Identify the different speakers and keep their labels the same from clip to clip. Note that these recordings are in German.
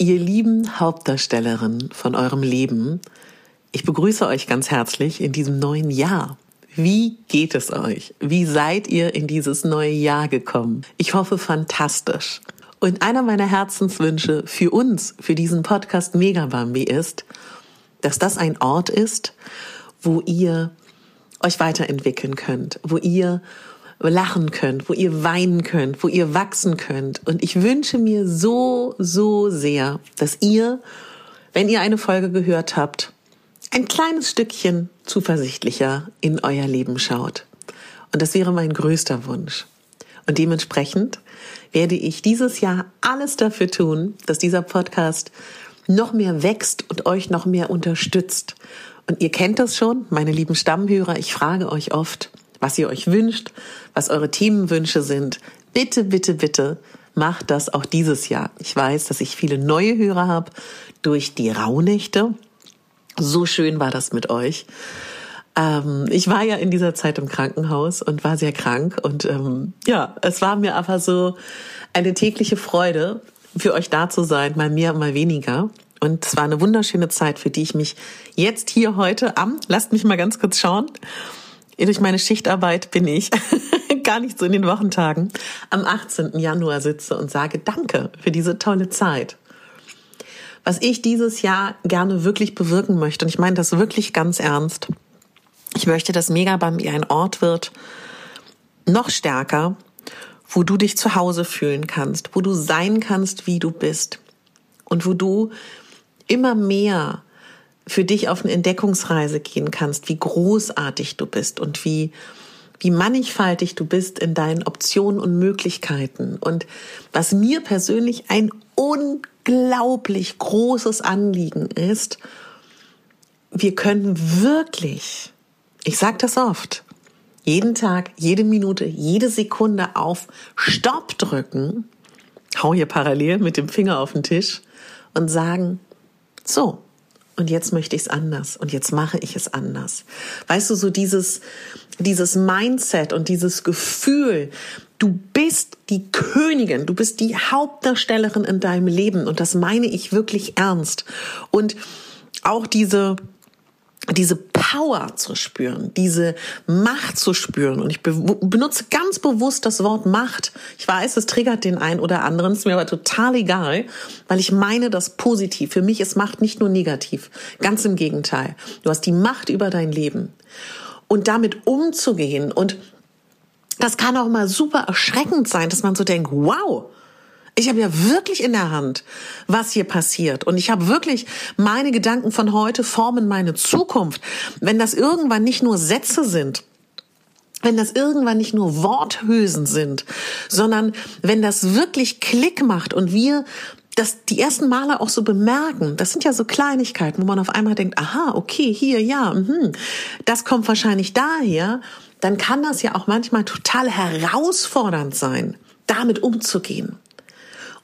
Speaker 1: Ihr lieben Hauptdarstellerinnen von eurem Leben, ich begrüße euch ganz herzlich in diesem neuen Jahr. Wie geht es euch? Wie seid ihr in dieses neue Jahr gekommen? Ich hoffe fantastisch. Und einer meiner Herzenswünsche für uns, für diesen Podcast Megabambi ist, dass das ein Ort ist, wo ihr euch weiterentwickeln könnt, wo ihr lachen könnt, wo ihr weinen könnt, wo ihr wachsen könnt. Und ich wünsche mir so, so sehr, dass ihr, wenn ihr eine Folge gehört habt, ein kleines Stückchen zuversichtlicher in euer Leben schaut. Und das wäre mein größter Wunsch. Und dementsprechend werde ich dieses Jahr alles dafür tun, dass dieser Podcast noch mehr wächst und euch noch mehr unterstützt. Und ihr kennt das schon, meine lieben Stammhörer, ich frage euch oft, was ihr euch wünscht, was eure Themenwünsche sind. Bitte, bitte, bitte macht das auch dieses Jahr. Ich weiß, dass ich viele neue Hörer habe durch die Rauhnächte. So schön war das mit euch. Ähm, ich war ja in dieser Zeit im Krankenhaus und war sehr krank und ähm, ja, es war mir aber so eine tägliche Freude, für euch da zu sein, mal mehr, mal weniger. Und es war eine wunderschöne Zeit, für die ich mich jetzt hier heute am, lasst mich mal ganz kurz schauen, durch meine Schichtarbeit bin ich gar nicht so in den Wochentagen am 18. Januar sitze und sage Danke für diese tolle Zeit. Was ich dieses Jahr gerne wirklich bewirken möchte, und ich meine das wirklich ganz ernst, ich möchte, dass Megabambi ein Ort wird, noch stärker, wo du dich zu Hause fühlen kannst, wo du sein kannst, wie du bist und wo du immer mehr für dich auf eine Entdeckungsreise gehen kannst, wie großartig du bist und wie wie mannigfaltig du bist in deinen Optionen und Möglichkeiten. Und was mir persönlich ein unglaublich großes Anliegen ist, wir können wirklich, ich sage das oft, jeden Tag, jede Minute, jede Sekunde auf Stopp drücken, hau hier parallel mit dem Finger auf den Tisch und sagen, so, und jetzt möchte ich es anders und jetzt mache ich es anders. Weißt du, so dieses, dieses Mindset und dieses Gefühl, du bist die Königin, du bist die Hauptdarstellerin in deinem Leben und das meine ich wirklich ernst. Und auch diese, diese Power zu spüren, diese Macht zu spüren. Und ich benutze ganz bewusst das Wort Macht. Ich weiß, es triggert den einen oder anderen, ist mir aber total egal, weil ich meine das positiv. Für mich ist Macht nicht nur negativ, ganz im Gegenteil. Du hast die Macht über dein Leben. Und damit umzugehen und das kann auch mal super erschreckend sein, dass man so denkt, wow, ich habe ja wirklich in der Hand, was hier passiert. Und ich habe wirklich meine Gedanken von heute formen meine Zukunft. Wenn das irgendwann nicht nur Sätze sind, wenn das irgendwann nicht nur Worthülsen sind, sondern wenn das wirklich Klick macht und wir das die ersten Male auch so bemerken, das sind ja so Kleinigkeiten, wo man auf einmal denkt, aha, okay, hier, ja, mh, das kommt wahrscheinlich daher, dann kann das ja auch manchmal total herausfordernd sein, damit umzugehen.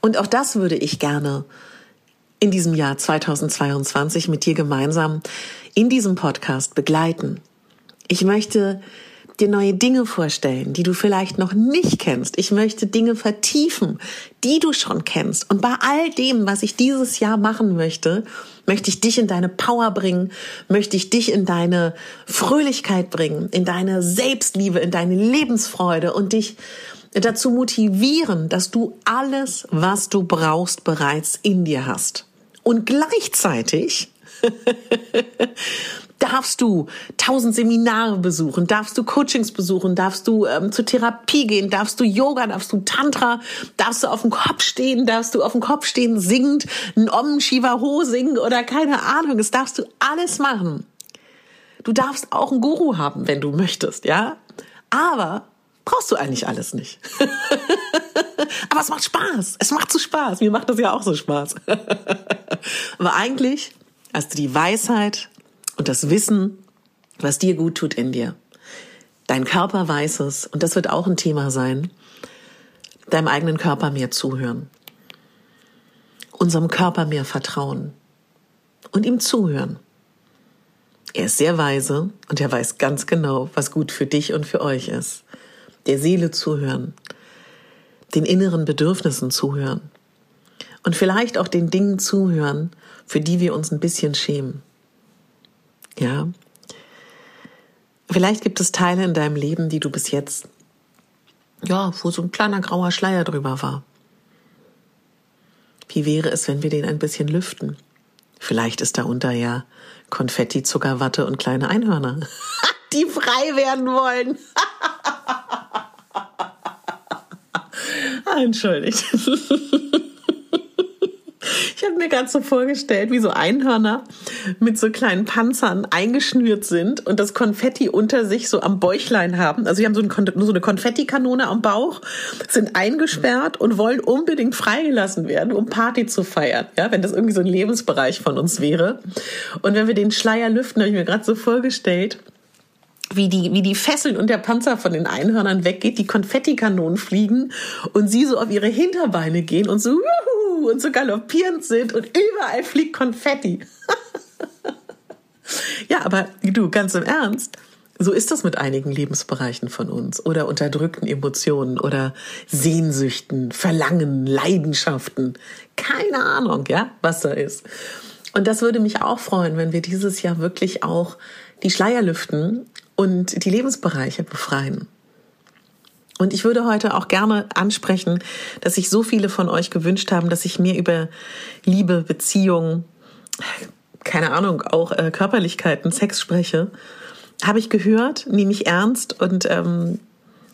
Speaker 1: Und auch das würde ich gerne in diesem Jahr 2022 mit dir gemeinsam in diesem Podcast begleiten. Ich möchte dir neue Dinge vorstellen, die du vielleicht noch nicht kennst. Ich möchte Dinge vertiefen, die du schon kennst. Und bei all dem, was ich dieses Jahr machen möchte, möchte ich dich in deine Power bringen, möchte ich dich in deine Fröhlichkeit bringen, in deine Selbstliebe, in deine Lebensfreude und dich dazu motivieren, dass du alles, was du brauchst, bereits in dir hast. Und gleichzeitig darfst du tausend Seminare besuchen, darfst du Coachings besuchen, darfst du ähm, zur Therapie gehen, darfst du Yoga, darfst du Tantra, darfst du auf dem Kopf stehen, darfst du auf dem Kopf stehen singend ein Om Shiva Ho singen oder keine Ahnung, das darfst du alles machen. Du darfst auch einen Guru haben, wenn du möchtest, ja? Aber Brauchst du eigentlich alles nicht. Aber es macht Spaß. Es macht so Spaß. Mir macht das ja auch so Spaß. Aber eigentlich hast du die Weisheit und das Wissen, was dir gut tut in dir. Dein Körper weiß es und das wird auch ein Thema sein. Deinem eigenen Körper mehr zuhören. Unserem Körper mehr vertrauen und ihm zuhören. Er ist sehr weise und er weiß ganz genau, was gut für dich und für euch ist. Der Seele zuhören, den inneren Bedürfnissen zuhören und vielleicht auch den Dingen zuhören, für die wir uns ein bisschen schämen. Ja. Vielleicht gibt es Teile in deinem Leben, die du bis jetzt, ja, wo so ein kleiner grauer Schleier drüber war. Wie wäre es, wenn wir den ein bisschen lüften? Vielleicht ist darunter ja Konfetti, Zuckerwatte und kleine Einhörner, die frei werden wollen. Entschuldigt. Ich habe mir gerade so vorgestellt, wie so Einhörner mit so kleinen Panzern eingeschnürt sind und das Konfetti unter sich so am Bäuchlein haben. Also sie haben so, ein, so eine Konfettikanone am Bauch, sind eingesperrt und wollen unbedingt freigelassen werden, um Party zu feiern. Ja, wenn das irgendwie so ein Lebensbereich von uns wäre. Und wenn wir den Schleier lüften, habe ich mir gerade so vorgestellt, wie die, wie die Fesseln und der Panzer von den Einhörnern weggeht, die Konfettikanonen fliegen und sie so auf ihre Hinterbeine gehen und so, juhu, und so galoppierend sind und überall fliegt Konfetti. ja, aber du, ganz im Ernst, so ist das mit einigen Lebensbereichen von uns oder unterdrückten Emotionen oder Sehnsüchten, Verlangen, Leidenschaften. Keine Ahnung, ja, was da ist. Und das würde mich auch freuen, wenn wir dieses Jahr wirklich auch die Schleier lüften und die Lebensbereiche befreien. Und ich würde heute auch gerne ansprechen, dass sich so viele von euch gewünscht haben, dass ich mehr über Liebe, Beziehung, keine Ahnung, auch äh, Körperlichkeiten, Sex spreche. Habe ich gehört, nehme ich ernst und ähm,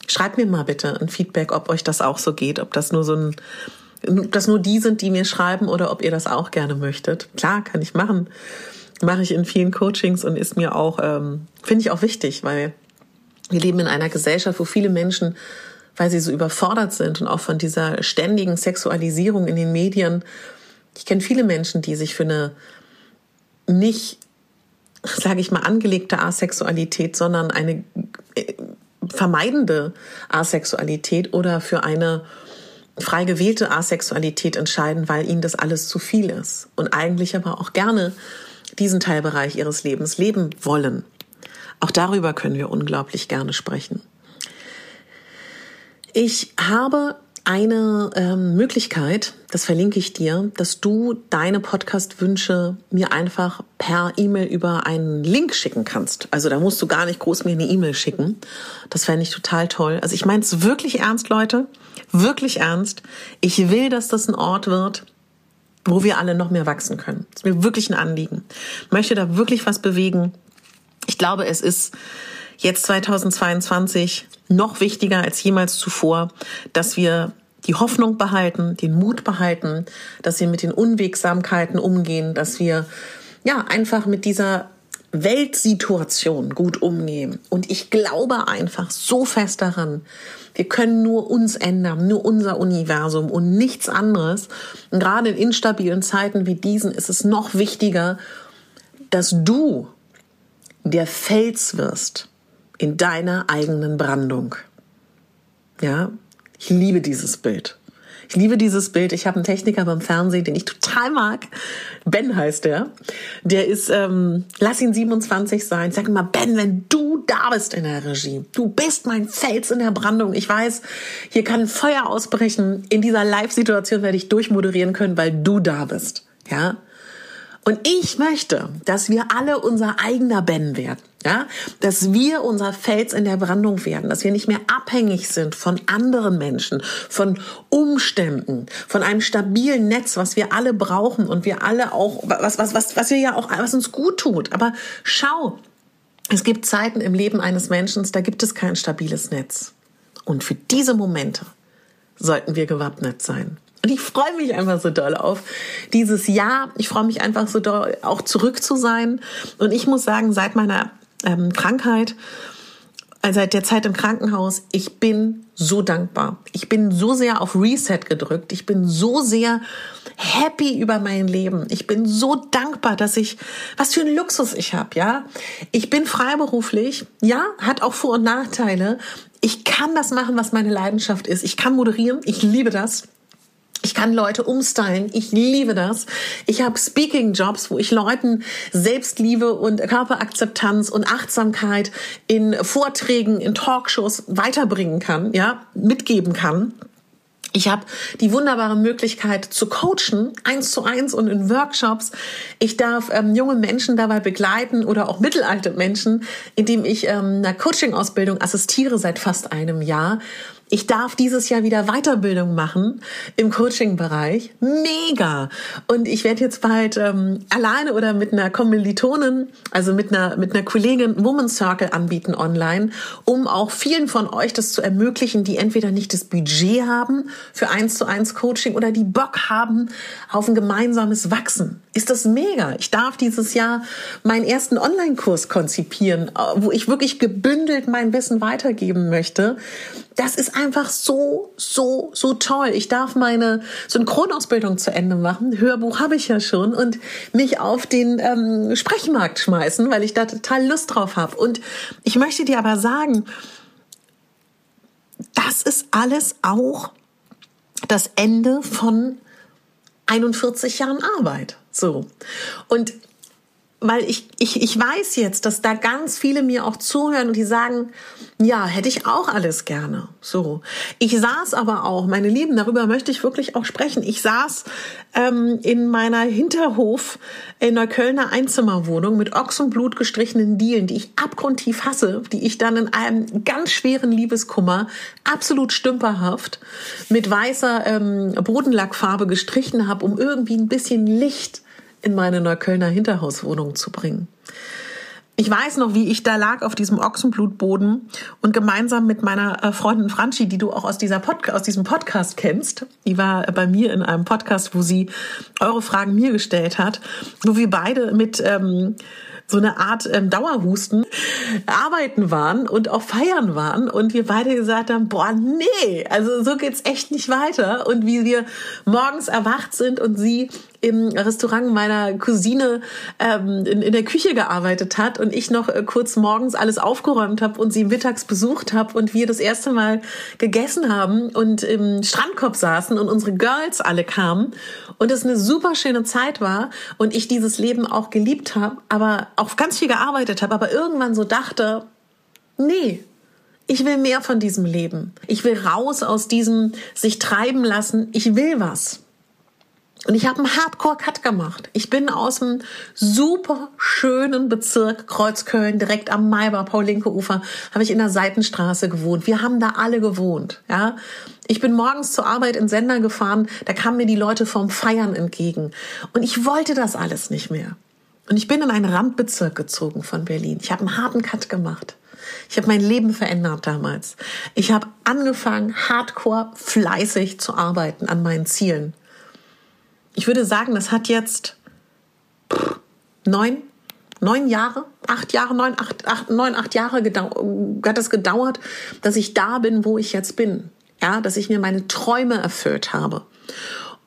Speaker 1: schreibt mir mal bitte ein Feedback, ob euch das auch so geht, ob das nur so ein, ob das nur die sind, die mir schreiben oder ob ihr das auch gerne möchtet. Klar, kann ich machen mache ich in vielen Coachings und ist mir auch, ähm, finde ich auch wichtig, weil wir leben in einer Gesellschaft, wo viele Menschen, weil sie so überfordert sind und auch von dieser ständigen Sexualisierung in den Medien, ich kenne viele Menschen, die sich für eine nicht, sage ich mal, angelegte Asexualität, sondern eine äh, vermeidende Asexualität oder für eine frei gewählte Asexualität entscheiden, weil ihnen das alles zu viel ist. Und eigentlich aber auch gerne diesen Teilbereich ihres Lebens leben wollen. Auch darüber können wir unglaublich gerne sprechen. Ich habe eine ähm, Möglichkeit, das verlinke ich dir, dass du deine Podcast-Wünsche mir einfach per E-Mail über einen Link schicken kannst. Also da musst du gar nicht groß mir eine E-Mail schicken. Das fände ich total toll. Also ich meine es wirklich ernst, Leute. Wirklich ernst. Ich will, dass das ein Ort wird, wo wir alle noch mehr wachsen können. Das ist mir wirklich ein Anliegen. Ich möchte da wirklich was bewegen. Ich glaube, es ist jetzt 2022 noch wichtiger als jemals zuvor, dass wir die Hoffnung behalten, den Mut behalten, dass wir mit den Unwegsamkeiten umgehen, dass wir ja einfach mit dieser Weltsituation gut umgehen. Und ich glaube einfach so fest daran, wir können nur uns ändern, nur unser Universum und nichts anderes. Und gerade in instabilen Zeiten wie diesen ist es noch wichtiger, dass du der Fels wirst in deiner eigenen Brandung. Ja, ich liebe dieses Bild. Ich liebe dieses Bild. Ich habe einen Techniker beim Fernsehen, den ich total mag. Ben heißt der. Der ist, ähm, lass ihn 27 sein. Sag mal, Ben, wenn du da bist in der Regie, du bist mein Fels in der Brandung. Ich weiß, hier kann Feuer ausbrechen. In dieser Live-Situation werde ich durchmoderieren können, weil du da bist. Ja, und ich möchte, dass wir alle unser eigener Ben werden. Ja, dass wir unser Fels in der Brandung werden, dass wir nicht mehr abhängig sind von anderen Menschen, von Umständen, von einem stabilen Netz, was wir alle brauchen und wir alle auch, was, was, was, was wir ja auch, was uns gut tut. Aber schau, es gibt Zeiten im Leben eines Menschen, da gibt es kein stabiles Netz. Und für diese Momente sollten wir gewappnet sein. Und ich freue mich einfach so doll auf dieses Jahr. Ich freue mich einfach so doll, auch zurück zu sein. Und ich muss sagen, seit meiner ähm, Krankheit seit der Zeit im Krankenhaus, ich bin so dankbar. Ich bin so sehr auf Reset gedrückt. Ich bin so sehr happy über mein Leben. Ich bin so dankbar, dass ich, was für ein Luxus ich habe, ja. Ich bin freiberuflich, ja, hat auch Vor- und Nachteile. Ich kann das machen, was meine Leidenschaft ist. Ich kann moderieren. Ich liebe das. Ich kann Leute umstylen. Ich liebe das. Ich habe Speaking-Jobs, wo ich Leuten Selbstliebe und Körperakzeptanz und Achtsamkeit in Vorträgen, in Talkshows weiterbringen kann, ja, mitgeben kann. Ich habe die wunderbare Möglichkeit zu coachen, eins zu eins und in Workshops. Ich darf ähm, junge Menschen dabei begleiten oder auch mittelalte Menschen, indem ich ähm, einer Coaching-Ausbildung assistiere seit fast einem Jahr. Ich darf dieses Jahr wieder Weiterbildung machen im Coaching-Bereich. Mega! Und ich werde jetzt bald ähm, alleine oder mit einer Kommilitonin, also mit einer, mit einer Kollegin Woman Circle anbieten online, um auch vielen von euch das zu ermöglichen, die entweder nicht das Budget haben für eins zu eins Coaching oder die Bock haben auf ein gemeinsames Wachsen. Ist das mega? Ich darf dieses Jahr meinen ersten Online-Kurs konzipieren, wo ich wirklich gebündelt mein Wissen weitergeben möchte. Das ist einfach so, so, so toll. Ich darf meine Synchronausbildung zu Ende machen. Hörbuch habe ich ja schon und mich auf den ähm, Sprechmarkt schmeißen, weil ich da total Lust drauf habe. Und ich möchte dir aber sagen, das ist alles auch das Ende von 41 Jahren Arbeit. So. Und weil ich, ich, ich weiß jetzt, dass da ganz viele mir auch zuhören und die sagen, ja, hätte ich auch alles gerne. So. Ich saß aber auch, meine Lieben, darüber möchte ich wirklich auch sprechen. Ich saß ähm, in meiner Hinterhof in der Kölner Einzimmerwohnung mit Ochsenblut gestrichenen Dielen, die ich abgrundtief hasse, die ich dann in einem ganz schweren Liebeskummer, absolut stümperhaft, mit weißer ähm, Bodenlackfarbe gestrichen habe, um irgendwie ein bisschen Licht in meine Neuköllner Hinterhauswohnung zu bringen. Ich weiß noch, wie ich da lag auf diesem Ochsenblutboden und gemeinsam mit meiner äh, Freundin Franchi, die du auch aus, dieser Pod aus diesem Podcast kennst, die war bei mir in einem Podcast, wo sie eure Fragen mir gestellt hat, wo wir beide mit ähm, so eine Art ähm, Dauerhusten arbeiten waren und auch feiern waren und wir beide gesagt haben, boah, nee, also so geht's echt nicht weiter und wie wir morgens erwacht sind und sie im Restaurant meiner Cousine ähm, in, in der Küche gearbeitet hat und ich noch äh, kurz morgens alles aufgeräumt habe und sie mittags besucht habe und wir das erste Mal gegessen haben und im Strandkorb saßen und unsere Girls alle kamen und es eine super schöne Zeit war und ich dieses Leben auch geliebt habe, aber auch ganz viel gearbeitet habe, aber irgendwann so dachte, nee, ich will mehr von diesem Leben. Ich will raus aus diesem sich treiben lassen. Ich will was. Und ich habe einen Hardcore-Cut gemacht. Ich bin aus dem super schönen Bezirk Kreuzköln, direkt am Maybach, Paul-Linke-Ufer, habe ich in der Seitenstraße gewohnt. Wir haben da alle gewohnt. Ja, Ich bin morgens zur Arbeit in Sender gefahren, da kamen mir die Leute vom Feiern entgegen. Und ich wollte das alles nicht mehr. Und ich bin in einen Randbezirk gezogen von Berlin. Ich habe einen harten Cut gemacht. Ich habe mein Leben verändert damals. Ich habe angefangen, hardcore fleißig zu arbeiten an meinen Zielen ich würde sagen, das hat jetzt neun, neun Jahre, acht Jahre, neun, acht, acht, neun, acht Jahre hat es gedauert, dass ich da bin, wo ich jetzt bin. Ja, dass ich mir meine Träume erfüllt habe.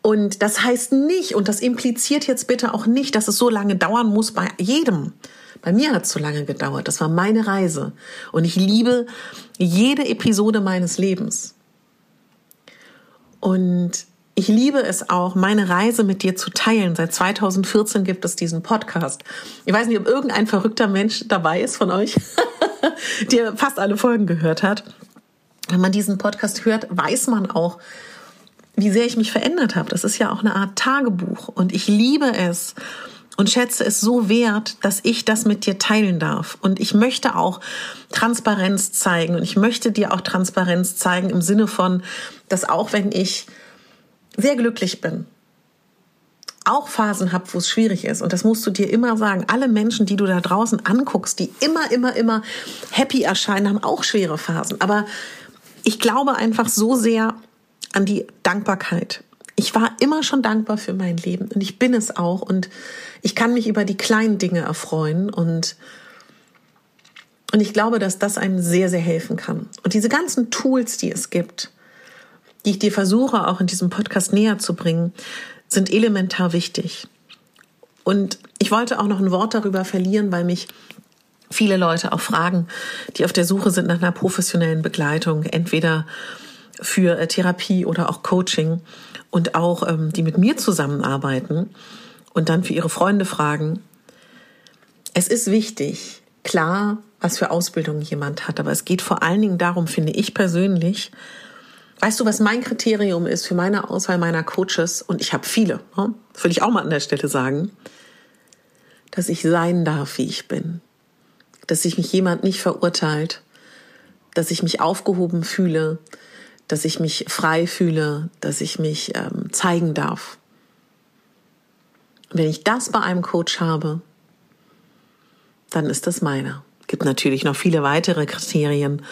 Speaker 1: Und das heißt nicht, und das impliziert jetzt bitte auch nicht, dass es so lange dauern muss bei jedem. Bei mir hat es so lange gedauert. Das war meine Reise. Und ich liebe jede Episode meines Lebens. Und ich liebe es auch, meine Reise mit dir zu teilen. Seit 2014 gibt es diesen Podcast. Ich weiß nicht, ob irgendein verrückter Mensch dabei ist von euch, der fast alle Folgen gehört hat. Wenn man diesen Podcast hört, weiß man auch, wie sehr ich mich verändert habe. Das ist ja auch eine Art Tagebuch. Und ich liebe es und schätze es so wert, dass ich das mit dir teilen darf. Und ich möchte auch Transparenz zeigen. Und ich möchte dir auch Transparenz zeigen im Sinne von, dass auch wenn ich sehr glücklich bin, auch Phasen habe, wo es schwierig ist. Und das musst du dir immer sagen. Alle Menschen, die du da draußen anguckst, die immer, immer, immer happy erscheinen, haben auch schwere Phasen. Aber ich glaube einfach so sehr an die Dankbarkeit. Ich war immer schon dankbar für mein Leben und ich bin es auch und ich kann mich über die kleinen Dinge erfreuen und Und ich glaube, dass das einem sehr, sehr helfen kann. Und diese ganzen Tools, die es gibt, die ich dir versuche auch in diesem Podcast näher zu bringen, sind elementar wichtig. Und ich wollte auch noch ein Wort darüber verlieren, weil mich viele Leute auch fragen, die auf der Suche sind nach einer professionellen Begleitung, entweder für äh, Therapie oder auch Coaching und auch ähm, die mit mir zusammenarbeiten und dann für ihre Freunde fragen. Es ist wichtig, klar, was für Ausbildung jemand hat, aber es geht vor allen Dingen darum, finde ich persönlich, Weißt du, was mein Kriterium ist für meine Auswahl meiner Coaches? Und ich habe viele, ne? will ich auch mal an der Stelle sagen, dass ich sein darf, wie ich bin. Dass sich mich jemand nicht verurteilt, dass ich mich aufgehoben fühle, dass ich mich frei fühle, dass ich mich ähm, zeigen darf. Und wenn ich das bei einem Coach habe, dann ist das meiner. Gibt natürlich noch viele weitere Kriterien,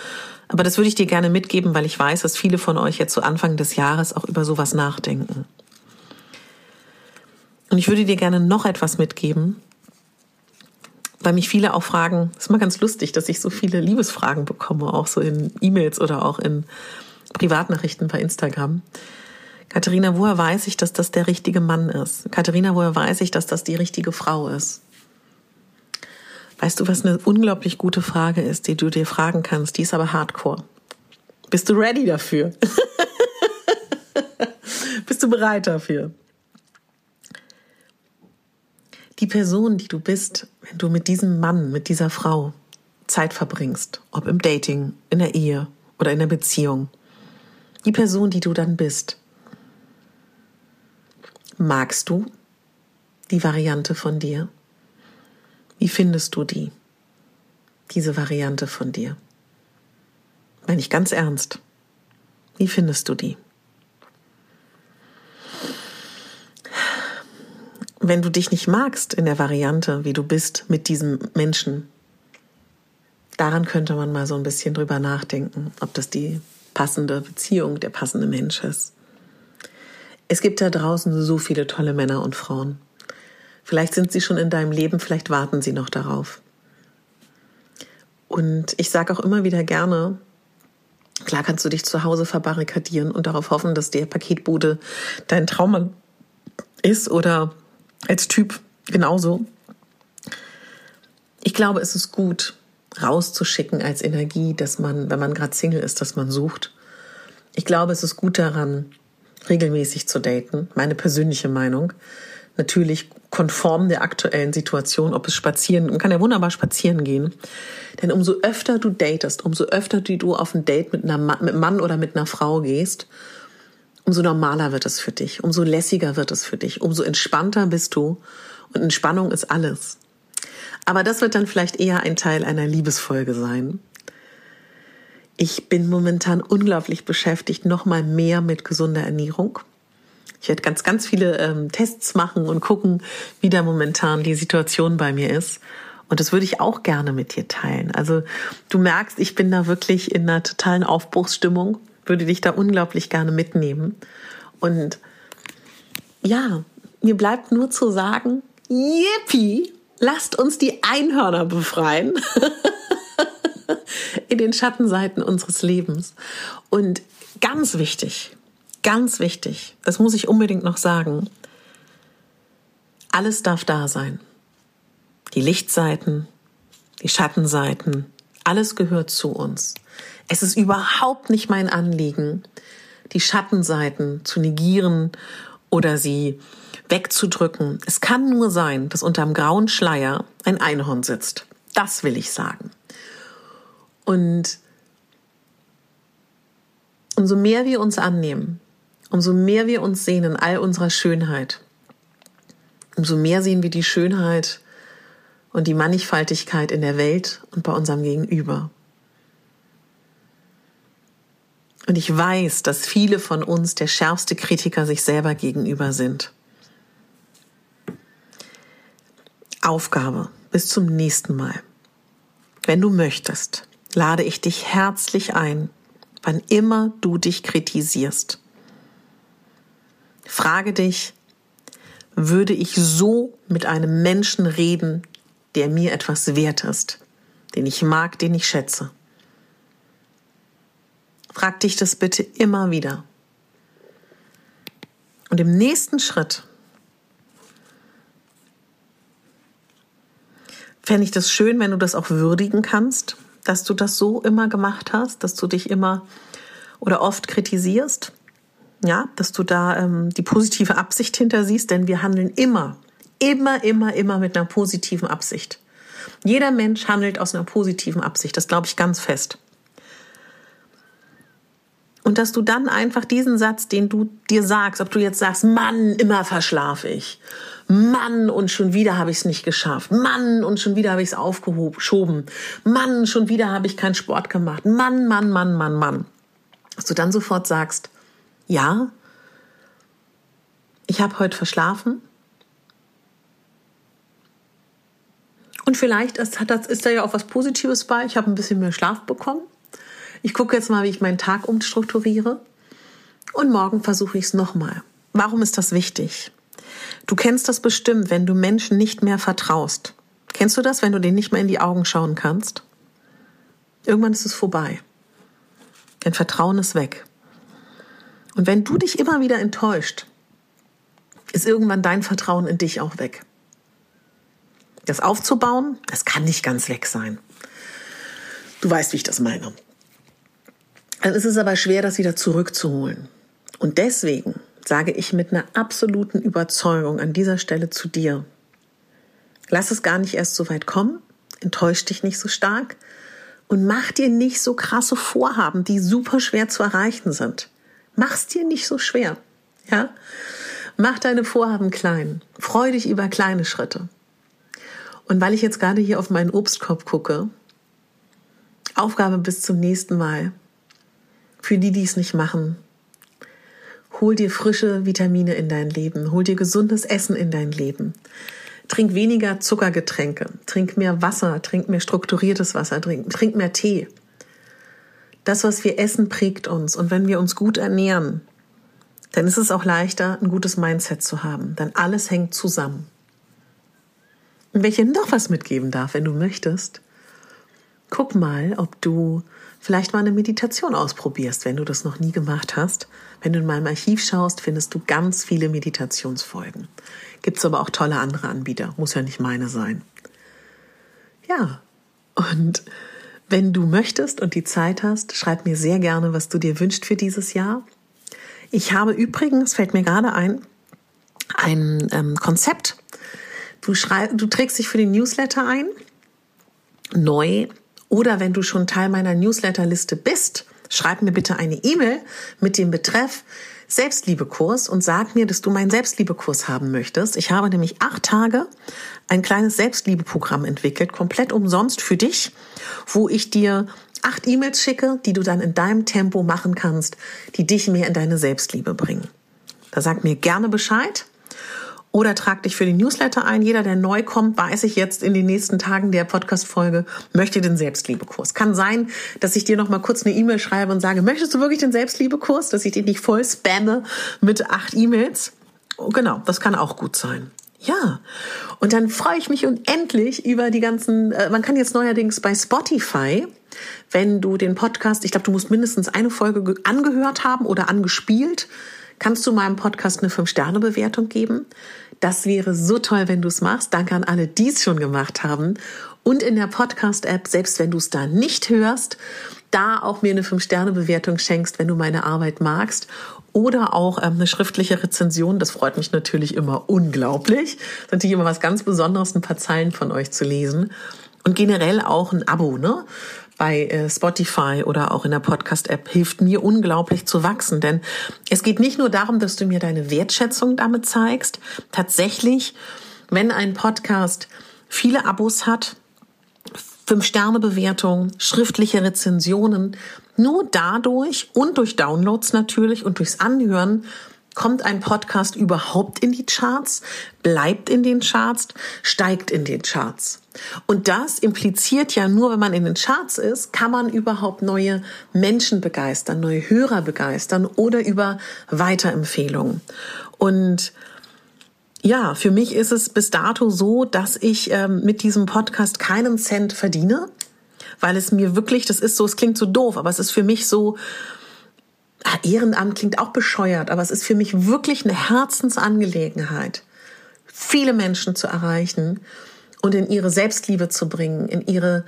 Speaker 1: aber das würde ich dir gerne mitgeben, weil ich weiß, dass viele von euch jetzt zu Anfang des Jahres auch über sowas nachdenken. Und ich würde dir gerne noch etwas mitgeben, weil mich viele auch fragen, ist mal ganz lustig, dass ich so viele Liebesfragen bekomme, auch so in E-Mails oder auch in Privatnachrichten bei Instagram. Katharina, woher weiß ich, dass das der richtige Mann ist? Katharina, woher weiß ich, dass das die richtige Frau ist? Weißt du, was eine unglaublich gute Frage ist, die du dir fragen kannst? Die ist aber hardcore. Bist du ready dafür? bist du bereit dafür? Die Person, die du bist, wenn du mit diesem Mann, mit dieser Frau Zeit verbringst, ob im Dating, in der Ehe oder in der Beziehung, die Person, die du dann bist, magst du die Variante von dir? Wie findest du die? Diese Variante von dir? Meine ich ganz ernst. Wie findest du die? Wenn du dich nicht magst in der Variante, wie du bist mit diesem Menschen, daran könnte man mal so ein bisschen drüber nachdenken, ob das die passende Beziehung, der passende Mensch ist. Es gibt da draußen so viele tolle Männer und Frauen. Vielleicht sind sie schon in deinem Leben, vielleicht warten sie noch darauf. Und ich sage auch immer wieder gerne, klar kannst du dich zu Hause verbarrikadieren und darauf hoffen, dass der Paketbude dein Traum ist oder als Typ genauso. Ich glaube, es ist gut, rauszuschicken als Energie, dass man, wenn man gerade Single ist, dass man sucht. Ich glaube, es ist gut daran, regelmäßig zu daten, meine persönliche Meinung natürlich konform der aktuellen Situation, ob es spazieren, man kann ja wunderbar spazieren gehen. Denn umso öfter du datest, umso öfter du auf ein Date mit, einer, mit einem Mann oder mit einer Frau gehst, umso normaler wird es für dich, umso lässiger wird es für dich, umso entspannter bist du. Und Entspannung ist alles. Aber das wird dann vielleicht eher ein Teil einer Liebesfolge sein. Ich bin momentan unglaublich beschäftigt, nochmal mehr mit gesunder Ernährung. Ich werde ganz, ganz viele ähm, Tests machen und gucken, wie da momentan die Situation bei mir ist. Und das würde ich auch gerne mit dir teilen. Also du merkst, ich bin da wirklich in einer totalen Aufbruchsstimmung, würde dich da unglaublich gerne mitnehmen. Und ja, mir bleibt nur zu sagen, yippie, lasst uns die Einhörner befreien. in den Schattenseiten unseres Lebens. Und ganz wichtig, Ganz wichtig, das muss ich unbedingt noch sagen. Alles darf da sein. Die Lichtseiten, die Schattenseiten, alles gehört zu uns. Es ist überhaupt nicht mein Anliegen, die Schattenseiten zu negieren oder sie wegzudrücken. Es kann nur sein, dass unterm grauen Schleier ein Einhorn sitzt. Das will ich sagen. Und umso mehr wir uns annehmen, umso mehr wir uns sehen in all unserer Schönheit, umso mehr sehen wir die Schönheit und die Mannigfaltigkeit in der Welt und bei unserem Gegenüber. Und ich weiß, dass viele von uns der schärfste Kritiker sich selber gegenüber sind. Aufgabe. Bis zum nächsten Mal. Wenn du möchtest, lade ich dich herzlich ein, wann immer du dich kritisierst, Frage dich, würde ich so mit einem Menschen reden, der mir etwas wert ist, den ich mag, den ich schätze. Frag dich das bitte immer wieder. Und im nächsten Schritt fände ich das schön, wenn du das auch würdigen kannst, dass du das so immer gemacht hast, dass du dich immer oder oft kritisierst, ja, dass du da ähm, die positive Absicht hinter siehst, denn wir handeln immer, immer, immer, immer mit einer positiven Absicht. Jeder Mensch handelt aus einer positiven Absicht, das glaube ich ganz fest. Und dass du dann einfach diesen Satz, den du dir sagst, ob du jetzt sagst, Mann, immer verschlafe ich. Mann, und schon wieder habe ich es nicht geschafft. Mann, und schon wieder habe ich es aufgeschoben. Mann, schon wieder habe ich keinen Sport gemacht. Mann, Mann, Mann, Mann, Mann. Dass du dann sofort sagst, ja, ich habe heute verschlafen. Und vielleicht ist, das, ist da ja auch was Positives bei. Ich habe ein bisschen mehr Schlaf bekommen. Ich gucke jetzt mal, wie ich meinen Tag umstrukturiere. Und morgen versuche ich es nochmal. Warum ist das wichtig? Du kennst das bestimmt, wenn du Menschen nicht mehr vertraust. Kennst du das, wenn du denen nicht mehr in die Augen schauen kannst? Irgendwann ist es vorbei. Dein Vertrauen ist weg. Und wenn du dich immer wieder enttäuscht, ist irgendwann dein Vertrauen in dich auch weg. Das aufzubauen, das kann nicht ganz weg sein. Du weißt, wie ich das meine. Dann ist es aber schwer, das wieder zurückzuholen. Und deswegen sage ich mit einer absoluten Überzeugung an dieser Stelle zu dir, lass es gar nicht erst so weit kommen, enttäusch dich nicht so stark und mach dir nicht so krasse Vorhaben, die super schwer zu erreichen sind. Mach's dir nicht so schwer, ja? Mach deine Vorhaben klein. Freu dich über kleine Schritte. Und weil ich jetzt gerade hier auf meinen Obstkorb gucke, Aufgabe bis zum nächsten Mal. Für die, die es nicht machen, hol dir frische Vitamine in dein Leben, hol dir gesundes Essen in dein Leben. Trink weniger Zuckergetränke, trink mehr Wasser, trink mehr strukturiertes Wasser, trink, trink mehr Tee. Das, was wir essen, prägt uns. Und wenn wir uns gut ernähren, dann ist es auch leichter, ein gutes Mindset zu haben. Denn alles hängt zusammen. Und wenn ich dir noch was mitgeben darf, wenn du möchtest, guck mal, ob du vielleicht mal eine Meditation ausprobierst, wenn du das noch nie gemacht hast. Wenn du in meinem Archiv schaust, findest du ganz viele Meditationsfolgen. Gibt es aber auch tolle andere Anbieter, muss ja nicht meine sein. Ja, und wenn du möchtest und die Zeit hast, schreib mir sehr gerne, was du dir wünschst für dieses Jahr. Ich habe übrigens, fällt mir gerade ein, ein ähm, Konzept. Du, schreib, du trägst dich für den Newsletter ein, neu oder wenn du schon Teil meiner Newsletterliste bist, schreib mir bitte eine E-Mail mit dem Betreff Selbstliebekurs und sag mir, dass du meinen Selbstliebekurs haben möchtest. Ich habe nämlich acht Tage ein kleines Selbstliebeprogramm entwickelt, komplett umsonst für dich, wo ich dir acht E-Mails schicke, die du dann in deinem Tempo machen kannst, die dich mehr in deine Selbstliebe bringen. Da sag mir gerne Bescheid oder trag dich für den Newsletter ein. Jeder, der neu kommt, weiß ich jetzt in den nächsten Tagen der Podcast-Folge, möchte den Selbstliebekurs. Kann sein, dass ich dir noch mal kurz eine E-Mail schreibe und sage, möchtest du wirklich den Selbstliebekurs? Dass ich dich nicht voll spamme mit acht E-Mails. Oh, genau, das kann auch gut sein. Ja, und dann freue ich mich unendlich über die ganzen, äh, man kann jetzt neuerdings bei Spotify, wenn du den Podcast, ich glaube, du musst mindestens eine Folge angehört haben oder angespielt, kannst du meinem Podcast eine 5-Sterne-Bewertung geben. Das wäre so toll, wenn du es machst. Danke an alle, die es schon gemacht haben. Und in der Podcast-App, selbst wenn du es da nicht hörst, da auch mir eine 5-Sterne-Bewertung schenkst, wenn du meine Arbeit magst. Oder auch ähm, eine schriftliche Rezension. Das freut mich natürlich immer unglaublich. Das ist natürlich immer was ganz Besonderes, ein paar Zeilen von euch zu lesen. Und generell auch ein Abo, ne? Bei äh, Spotify oder auch in der Podcast-App hilft mir unglaublich zu wachsen. Denn es geht nicht nur darum, dass du mir deine Wertschätzung damit zeigst. Tatsächlich, wenn ein Podcast viele Abos hat, Fünf-Sterne-Bewertungen, schriftliche Rezensionen, nur dadurch und durch Downloads natürlich und durchs Anhören Kommt ein Podcast überhaupt in die Charts? Bleibt in den Charts? Steigt in den Charts? Und das impliziert ja nur, wenn man in den Charts ist, kann man überhaupt neue Menschen begeistern, neue Hörer begeistern oder über Weiterempfehlungen. Und ja, für mich ist es bis dato so, dass ich ähm, mit diesem Podcast keinen Cent verdiene. weil es mir wirklich, das ist so, es klingt so doof, aber es ist für mich so, Ehrenamt klingt auch bescheuert, aber es ist für mich wirklich eine Herzensangelegenheit, viele Menschen zu erreichen und in ihre Selbstliebe zu bringen, in ihre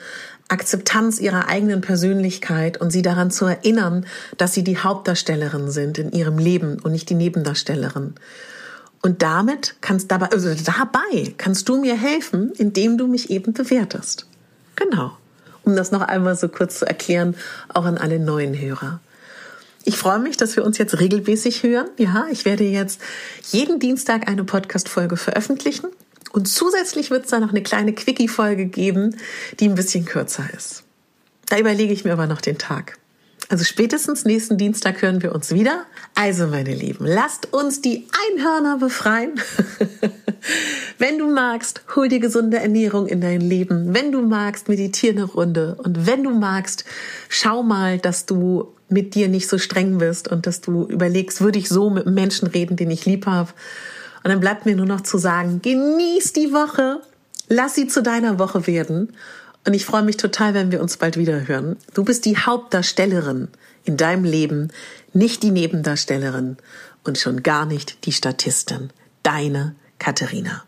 Speaker 1: Akzeptanz ihrer eigenen Persönlichkeit und sie daran zu erinnern, dass sie die Hauptdarstellerin sind in ihrem Leben und nicht die Nebendarstellerin. Und damit kannst dabei, also dabei kannst du mir helfen, indem du mich eben bewertest. Genau. Um das noch einmal so kurz zu erklären, auch an alle neuen Hörer. Ich freue mich, dass wir uns jetzt regelmäßig hören. Ja, ich werde jetzt jeden Dienstag eine Podcast-Folge veröffentlichen. Und zusätzlich wird es da noch eine kleine Quickie-Folge geben, die ein bisschen kürzer ist. Da überlege ich mir aber noch den Tag. Also spätestens nächsten Dienstag hören wir uns wieder. Also meine Lieben, lasst uns die Einhörner befreien. wenn du magst, hol dir gesunde Ernährung in dein Leben. Wenn du magst, meditiere eine Runde. Und wenn du magst, schau mal, dass du mit dir nicht so streng bist und dass du überlegst, würde ich so mit einem Menschen reden, den ich lieb habe und dann bleibt mir nur noch zu sagen, genieß die Woche, lass sie zu deiner Woche werden. Und ich freue mich total, wenn wir uns bald wieder hören. Du bist die Hauptdarstellerin in deinem Leben, nicht die Nebendarstellerin und schon gar nicht die Statistin. Deine Katharina.